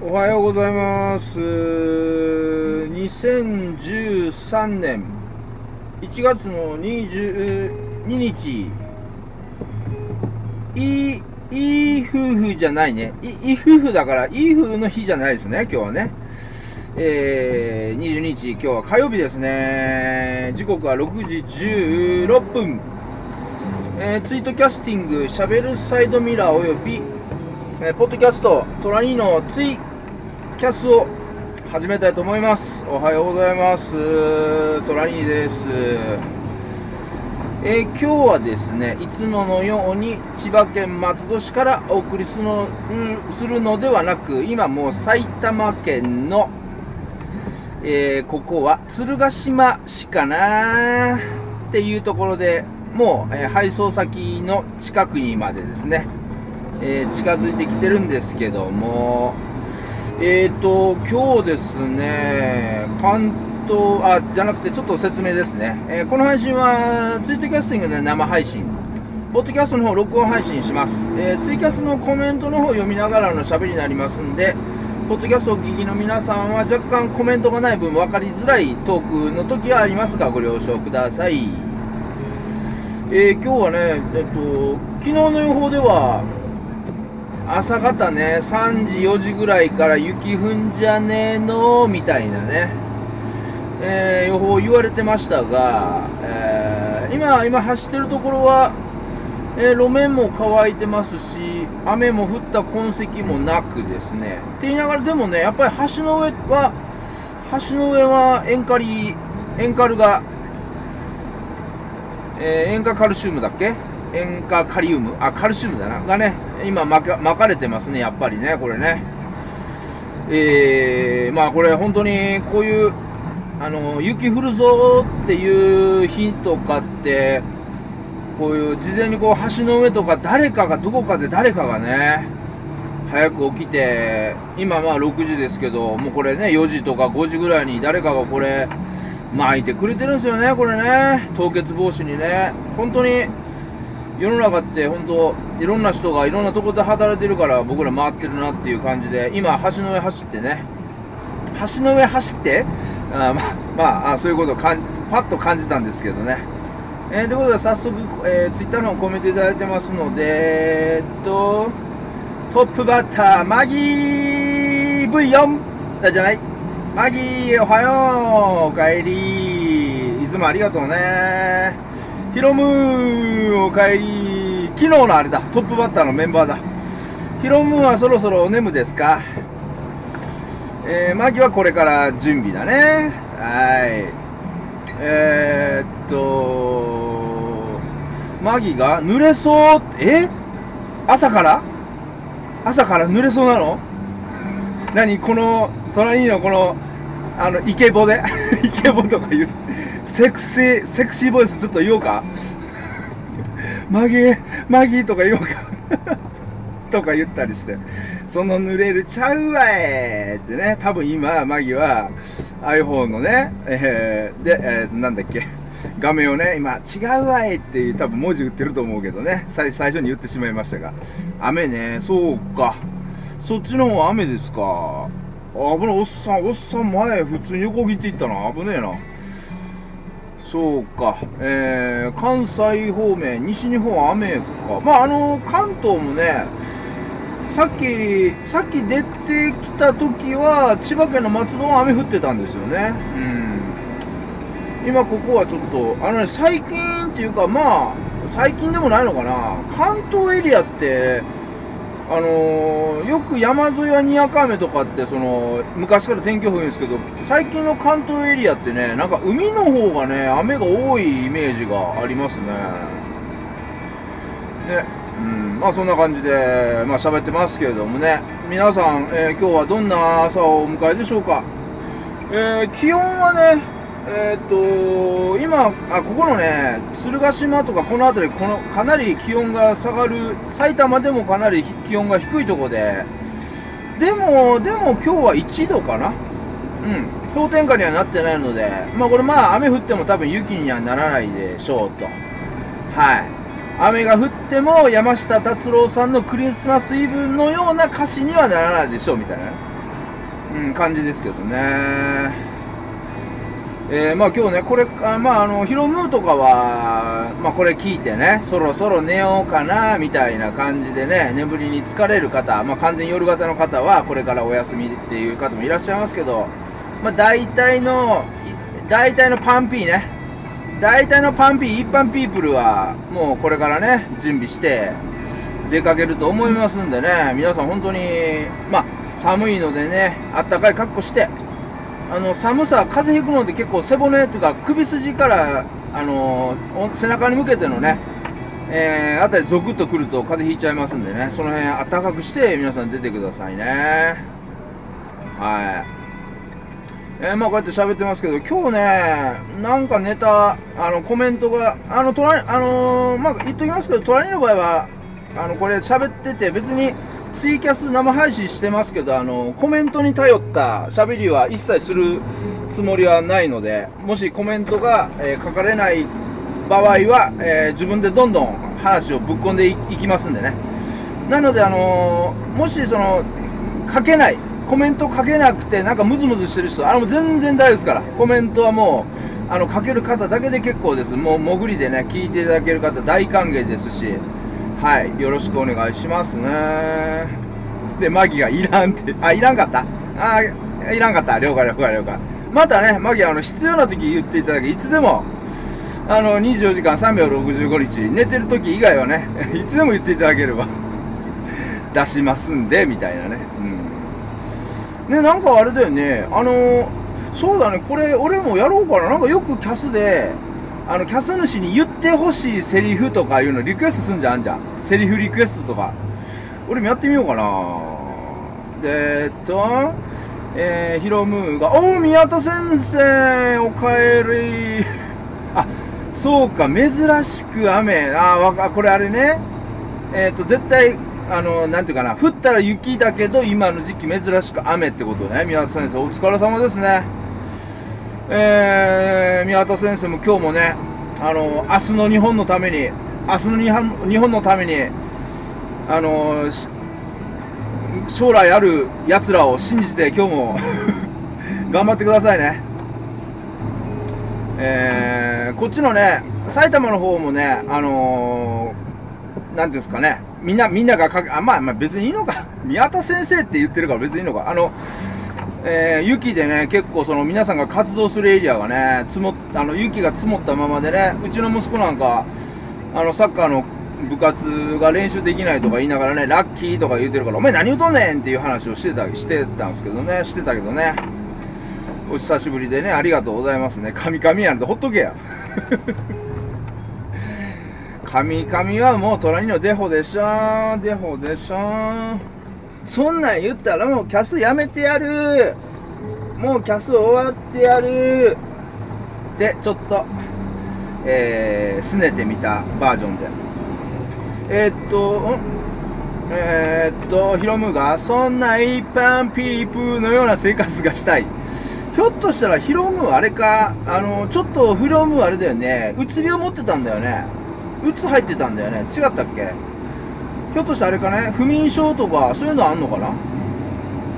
おはようございます。2013年。1月の22日。いいいい夫婦じゃないね。いい夫婦だからいい夫婦の日じゃないですね今日はね。えー、22日今日は火曜日ですね。時刻は6時16分。えー、ツイートキャスティング、しゃべるサイドミラーおよび、えー、ポッドキャスト、トラニーのツイキャスを始めたいと思います。おはようございます。トラニーです。えー、今日はですね、いつものように千葉県松戸市からお送りするのするのではなく、今もう埼玉県の、えー、ここは鶴ヶ島市かなっていうところでもう、えー、配送先の近くにまでですね、えー、近づいてきてるんですけども、えっ、ー、と、今日ですね、関東、あ、じゃなくてちょっと説明ですね。えこの配信はツイートキャスティングで生配信。ポッドキャストの方録音配信します。えツイキャスのコメントの方読みながらの喋りになりますんで、ポッドキャストお聞きの皆さんは若干コメントがない分分かりづらいトークの時はありますがご了承ください。えー、今日はね、えっと、昨日の予報では、朝方ね、3時、4時ぐらいから雪降んじゃねえの、みたいなね、えー、予報言われてましたが、えー、今、今走ってるところは、え路面も乾いてますし、雨も降った痕跡もなくですね、って言いながら、でもね、やっぱり橋の上は、橋の上は塩カリ、塩カルがえ、塩化カルシウムだっけ？塩化カリウム？あ、カルシウムだな。がね、今巻か巻かれてますね、やっぱりね、これね。えー、まあこれ本当にこういう、あの、雪降るぞっていう日とかって、こういう事前にこう橋の上とか誰かが、どこかで誰かがね、早く起きて、今まあ6時ですけど、もうこれね、4時とか5時ぐらいに誰かがこれ、巻いてくれてるんですよね、これね。凍結防止にね。本当に、世の中って本当、いろんな人がいろんなところで働いてるから僕ら回ってるなっていう感じで、今、橋の上走ってね。橋の上走って？あままあ、そういうことをかんパッと感じたんですけどね。えー、ということで、早速、えー、ツイッターの方コメントいただいてますので、えー、っと、トップバッター、マギー V4! だじゃないマギー、おはようおかえりいつもありがとうねヒロムおかえり。昨日のあれだ、トップバッターのメンバーだ。ヒロムはそろそろお眠ですか？えー、マギはこれから準備だね。はい。えー、っと、マギが濡れそう。え？朝から？朝から濡れそうなの？何？この、隣のこの、あの、イケボで、イケボとか言う、セクシー、セクシーボイスちょっと言おうか？マギー、マギーとか言おうか？とか言ったりして、その濡れるちゃうわいってね、多分今、マギは iPhone のね、えー、で、えー、なんだっけ、画面をね、今、違うわいっていう多分文字打ってると思うけどね、最最初に言ってしまいましたが、雨ね、そうか、そっちの方雨ですか。危ない。おっさんおっさん前普通に横切っていったな。危ねえな。そうか。えー、関西方面西日本雨か。まああの関東もねさっきさっき出てきた時は千葉県の松戸は雨降ってたんですよね。うん。今ここはちょっとあのね最近っていうかまあ最近でもないのかな。関東エリアってあのー、よく山沿いはにわか雨とかってその昔から天気予報言うんですけど最近の関東エリアってねなんか海の方がね雨が多いイメージがありますね。ねうんまあそんな感じでまあ喋ってますけれどもね。皆さん、えー、今日はどんな朝をお迎えでしょうか、えー、気温はねえー、っと今あここのね鶴ヶ島とかこの辺りこのかなり気温が下がる埼玉でもかなり気温が低いとこででもでも今日は1度かな？うん。氷点下にはなってないのでまあこれまあ雨降っても多分雪にはならないでしょうと。はい。雨が降っても山下達郎さんのクリスマスイブのような歌詞にはならないでしょうみたいなうん、感じですけどね。えー、まあ今日ね、これ、あまああの、ヒロムーとかは、まあこれ聞いてね、そろそろ寝ようかな、みたいな感じでね、眠りに疲れる方、まあ完全夜型の方は、これからお休みっていう方もいらっしゃいますけど、まあ大体の、大体のパンピーね、大体のパンピー、一般ピープルは、もうこれからね、準備して、出かけると思いますんでね、皆さん本当に、まあ、寒いのでね、あったかい格好して、あの、寒さ、風邪ひくので結構背骨というか首筋から、あの背中に向けてのね、えー、あたりゾクッとくると風邪ひいちゃいますんでね、その辺あったかくして皆さん出てくださいね。はい。えー、まあこうやって喋ってますけど、今日ね、なんかネタ、あの、コメントが、あの、隣、あのー、まあ言っときますけど、隣の場合は、あの、これ喋ってて、別に、ツイキャス生配信してますけど、あの、コメントに頼った喋りは一切するつもりはないので、もしコメントが、えー、書かれない場合は、えー、自分でどんどん話をぶっ込んでいきますんでね。なので、あのー、もしその、書けない、コメント書けなくて、なんかムズムズしてる人、あの、全然大丈夫ですから。コメントはもう、あの、書ける方だけで結構です。もう、潜りでね、聞いていただける方大歓迎ですし、はい、よろしくお願いしますね。で、マギがいらんって、あ、いらんかったあ、いらんかった。了解了解了解。またね、マギあの、必要な時言っていただけ、いつでも、あの、24時間365日、寝てる時以外はね、いつでも言っていただければ出しますんで、みたいなね。うん。ね、なんかあれだよね、あのそうだね、これ、俺もやろうかな。なんかよくキャスで、あの、キャス主に言ってほしいセリフとかいうのリクエストすんじゃんじゃん。セリフリクエストとか。俺もやってみようかな。で、えっと、えー、ヒロムーが、おう、宮田先生、おかえり。あ、そうか、珍しく雨。あ、わ、これあれね。えっ、と、絶対、あの、なんていうかな、降ったら雪だけど、今の時期珍しく雨ってことね。宮田先生、お疲れ様ですね。えー、宮田先生も今日もね、あの、明日の日本のために、明日の日本日本のために、あの、将来ある奴らを信じて今日も 頑張ってくださいね。えー、こっちのね、埼玉の方もね、あのー、なんていうんですかね、みんな、みんながかけ、あ、まあ、まあ別にいいのか。宮田先生って言ってるから別にいいのか。あの、えー、雪でね、結構その皆さんが活動するエリアがね、積もあの雪が積もったままでね、うちの息子なんか、あのサッカーの部活が練習できないとか言いながらね、ラッキーとか言うてるから、お前何言うとんねんっていう話をしてた、してたんですけどね、してたけどね。お久しぶりでね、ありがとうございますね。神々やんてほっとけや。神々はもう虎にのデホでしょデホでしょそんなん言ったらもうキャスやめてやるもうキャス終わってやるで、ちょっと、えー、拗ねてみたバージョンで。えー、っと、えー、っと、ヒロムが、そんな一般ピープのような生活がしたい。ひょっとしたらヒロムあれか、あの、ちょっとヒロムあれだよね、うつ病持ってたんだよね。うつ入ってたんだよね。違ったっけ？ひょっとしてあれかね、不眠症とか、そういうのあんのかな？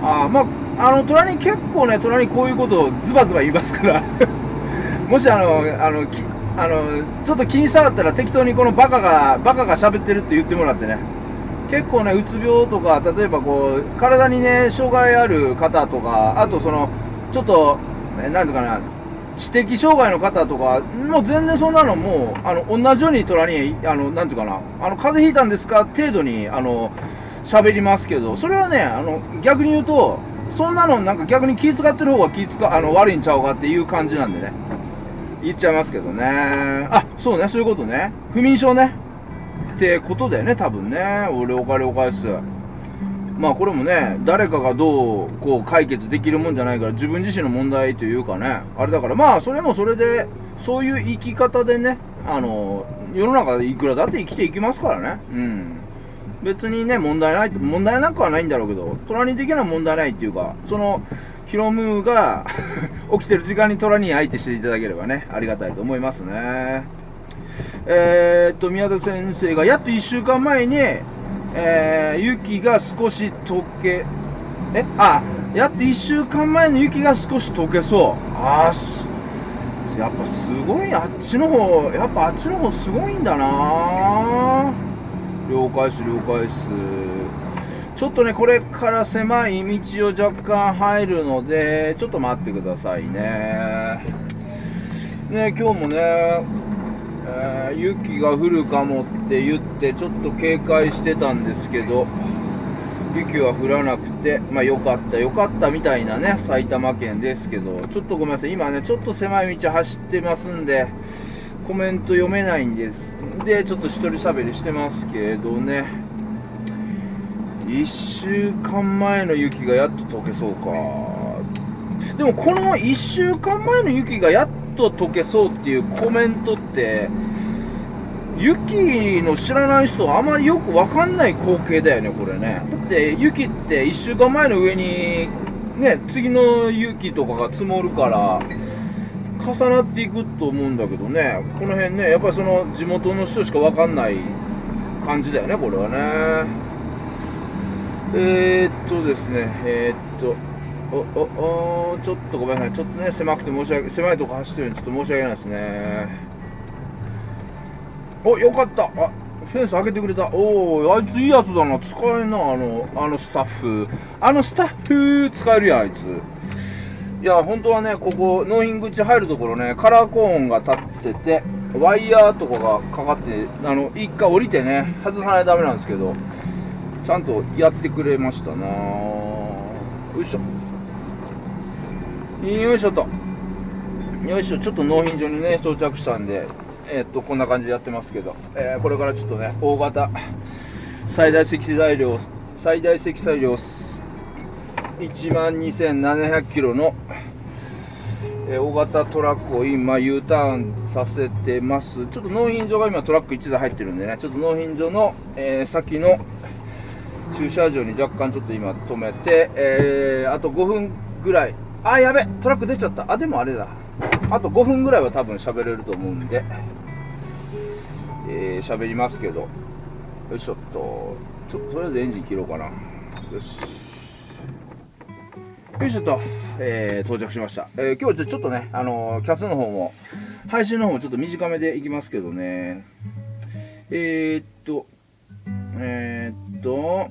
ああ、まあ、あの、隣に結構ね、隣にこういうことをズバズバ言いますから。もしあの、あの、きあの、ちょっと気に障ったら適当にこのバカが、バカが喋ってるって言ってもらってね。結構ね、うつ病とか、例えばこう、体にね、障害ある方とか、あとその、ちょっと、なんていうかな、知的障害の方とか、もう全然そんなのもう、あの、同じように隣に、あの、なんていうかな、あの、風邪ひいたんですか？程度に、あの、喋りますけど、それはね、あの、逆に言うと、そんなのなんか逆に気遣ってる方が気遣、あの、悪いんちゃうかっていう感じなんでね。言っちゃいますけどね。あ、そうね、そういうことね。不眠症ね。ってことだよね、多分ね。俺お金を返す。まあこれもね、誰かがどうこう解決できるもんじゃないから自分自身の問題というかね、あれだからまあそれもそれで、そういう生き方でね、あの、世の中でいくらだって生きていきますからね。うん。別にね、問題ない、問題なくはないんだろうけど、虎に的な問題ないっていうか、その、ヒロムが 起きてる時間に虎に相手していただければね、ありがたいと思いますね。えー、っと、宮田先生がやっと1週間前に、えー、雪が少し溶け、え？あ、やっと1週間前の雪が少し溶けそう。ああやっぱすごい。あっちの方やっぱあっちの方すごいんだな。了解です了解です。ちょっとねこれから狭い道を若干入るのでちょっと待ってくださいね。ね今日もね、え、雪が降るかもって言ってちょっと警戒してたんですけど雪は降らなくて、まあよかったよかったみたいなね、埼玉県ですけど、ちょっとごめんなさい、今ね、ちょっと狭い道走ってますんで、コメント読めないんです。で、ちょっと一人喋りしてますけどね、1週間前の雪がやっと溶けそうか。でもこの1週間前の雪がやっと溶けそうっていうコメントって、雪の知らない人はあまりよくわかんない光景だよね、これね。だって雪って1週間前の上に、ね、次の雪とかが積もるから、重なっていくと思うんだけどね、この辺ね、やっぱりその地元の人しかわかんない感じだよね、これはね。えー、っとですね、えー、っと、お、お、お、ちょっとごめんなさい。ちょっとね、狭くて申し訳、狭いとこ走ってるんで、ちょっと申し訳ないですね。およかった。あフェンス開けてくれた。おおあいついいやつだな。使えんなあのあのスタッフ。あのスタッフ使えるやんあいつ。いや本当はねここ納品口入るところねカラーコーンが立っててワイヤーとかがかかってあの一回降りてね外さないとダメなんですけどちゃんとやってくれましたな。よいしょ。よいしょと。よいしょちょっと納品所にね到着したんでえー、っとこんな感じでやってますけど、えー、これからちょっとね大型最大積載量最大積載量1万2700キロの、えー、大型トラックを今 U ターンさせてます。ちょっと納品所が今トラック1台入ってるんでねちょっと納品所の、え先の駐車場に若干ちょっと今止めて、えあと5分ぐらいあやべトラック出ちゃったあでもあれだあと5分ぐらいは多分喋れると思うんでえー、喋りますけど、よいしょっと、ちょっととりあえずエンジン切ろうかな。よし。よいしょっと、えー、到着しました。えー、今日はちょっとね、あのー、キャスの方も、配信の方もちょっと短めでいきますけどね。えー、っと、え、っと、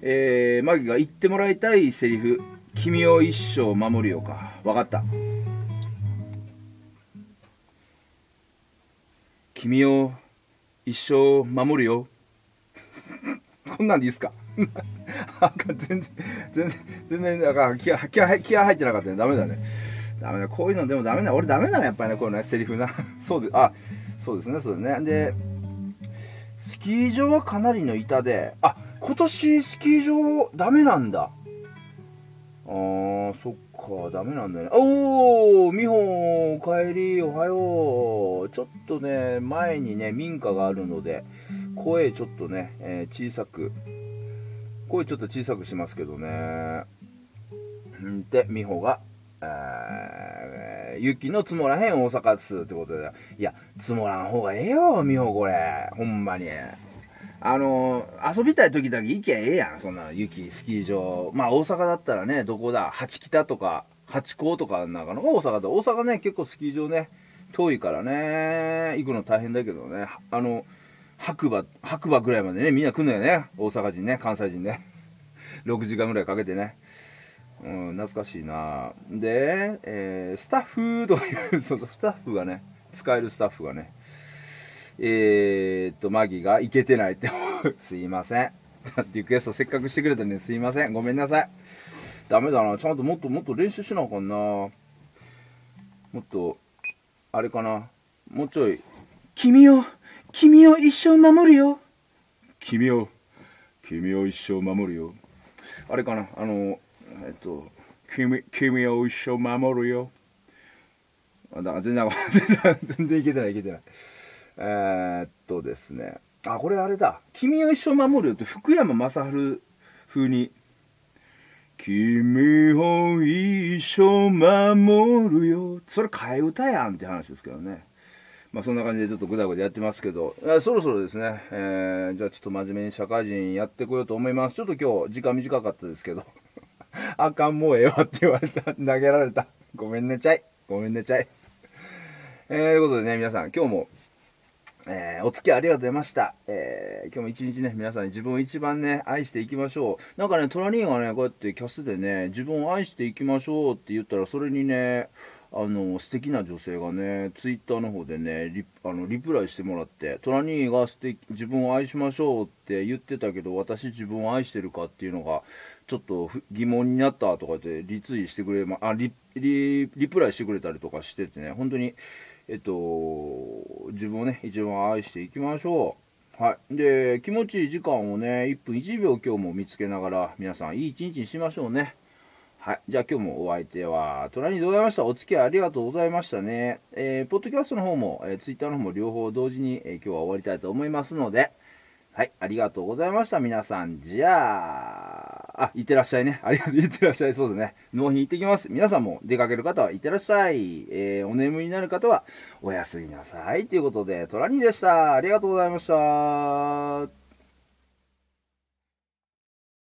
えー、マギが言ってもらいたいセリフ、君を一生守るよか。わかった。君を一生守るよ。こんなんでいいっすか？全然、全然、全然、だから気合、気合、気合入ってなかったね。ダメだね。ダメだ。こういうのでもダメだ。俺ダメだね。やっぱりね、こういうね、セリフな。そうで、あ、そうですね、そうですね。で、スキー場はかなりの板で、あ、今年スキー場ダメなんだ。あー、そっか、ダメなんだよね。おー、美穂、お帰り、おはよう。ちょっとね、前にね、民家があるので、声ちょっとね、えー、小さく、声ちょっと小さくしますけどね。んで、美穂が、えー、雪の積もらへん大阪ですってことで。いや、積もらん方がええよ、美穂これ。ほんまに。あの遊びたい時だけ行けええやん、そんな雪、スキー場。まあ大阪だったらね、どこだ、八北とか、八甲とかなんかの大阪だ。大阪ね、結構スキー場ね、遠いからね、行くの大変だけどね、あの、白馬、白馬ぐらいまでね、みんな来んのよね、大阪人ね、関西人ね。6時間ぐらいかけてね。うん、懐かしいなで、えー、スタッフとかいう、そうそう、スタッフがね、使えるスタッフがね、えー、っと、マギがいけてないって すいません。リクエストせっかくしてくれたんですいません。ごめんなさい。ダメだな。ちゃんともっともっと練習しなあかんな。もっと、あれかな。もうちょい。君を、君を一生守るよ。君を、君を一生守るよ。あれかな。あの、えっと、君、君を一生守るよ。あだ全然、全然いけてない、いけてない。えー、っとですね。あ、これあれだ。君を一生守るよって福山雅治風に。君を一生守るよ。それ替え歌やんって話ですけどね。まあそんな感じでちょっとぐだぐだやってますけど、そろそろですね、えー、じゃあちょっと真面目に社会人やってこようと思います。ちょっと今日時間短かったですけど。あかん、もうええわって言われた。投げられた。ごめんねちゃい。ごめんねちゃい。えー、ということでね、皆さん、今日も、えー、お付き合いありがとうございました。えー、今日も一日ね、皆さんに自分を一番ね、愛していきましょう。なんかね、トラニーがね、こうやってキャスでね、自分を愛していきましょうって言ったら、それにね、あの、素敵な女性がね、ツイッターの方でね、リあのリプライしてもらって、トラニーが素敵、自分を愛しましょうって言ってたけど、私自分を愛してるかっていうのが、ちょっと疑問になったとかでリツイしてくれま、あ、リ、リ、リプライしてくれたりとかしててね、本当に、えっと、自分をね、一番愛していきましょう。はい。で、気持ちいい時間をね、1分1秒今日も見つけながら、皆さんいい一日にしましょうね。はい。じゃあ今日もお相手は、トラニーでございました。お付き合いありがとうございましたね。えー、ポッドキャストの方も、えー、ツイッターの方も両方同時に、えー、今日は終わりたいと思いますので、はい。ありがとうございました。皆さん。じゃあ、あ、いってらっしゃいね。ありがとう。いってらっしゃい。そうですね。納品行ってきます。皆さんも出かける方はいってらっしゃい。えー、お眠りになる方はおやすみなさい。ということで、トラニーでした。ありがとうございました。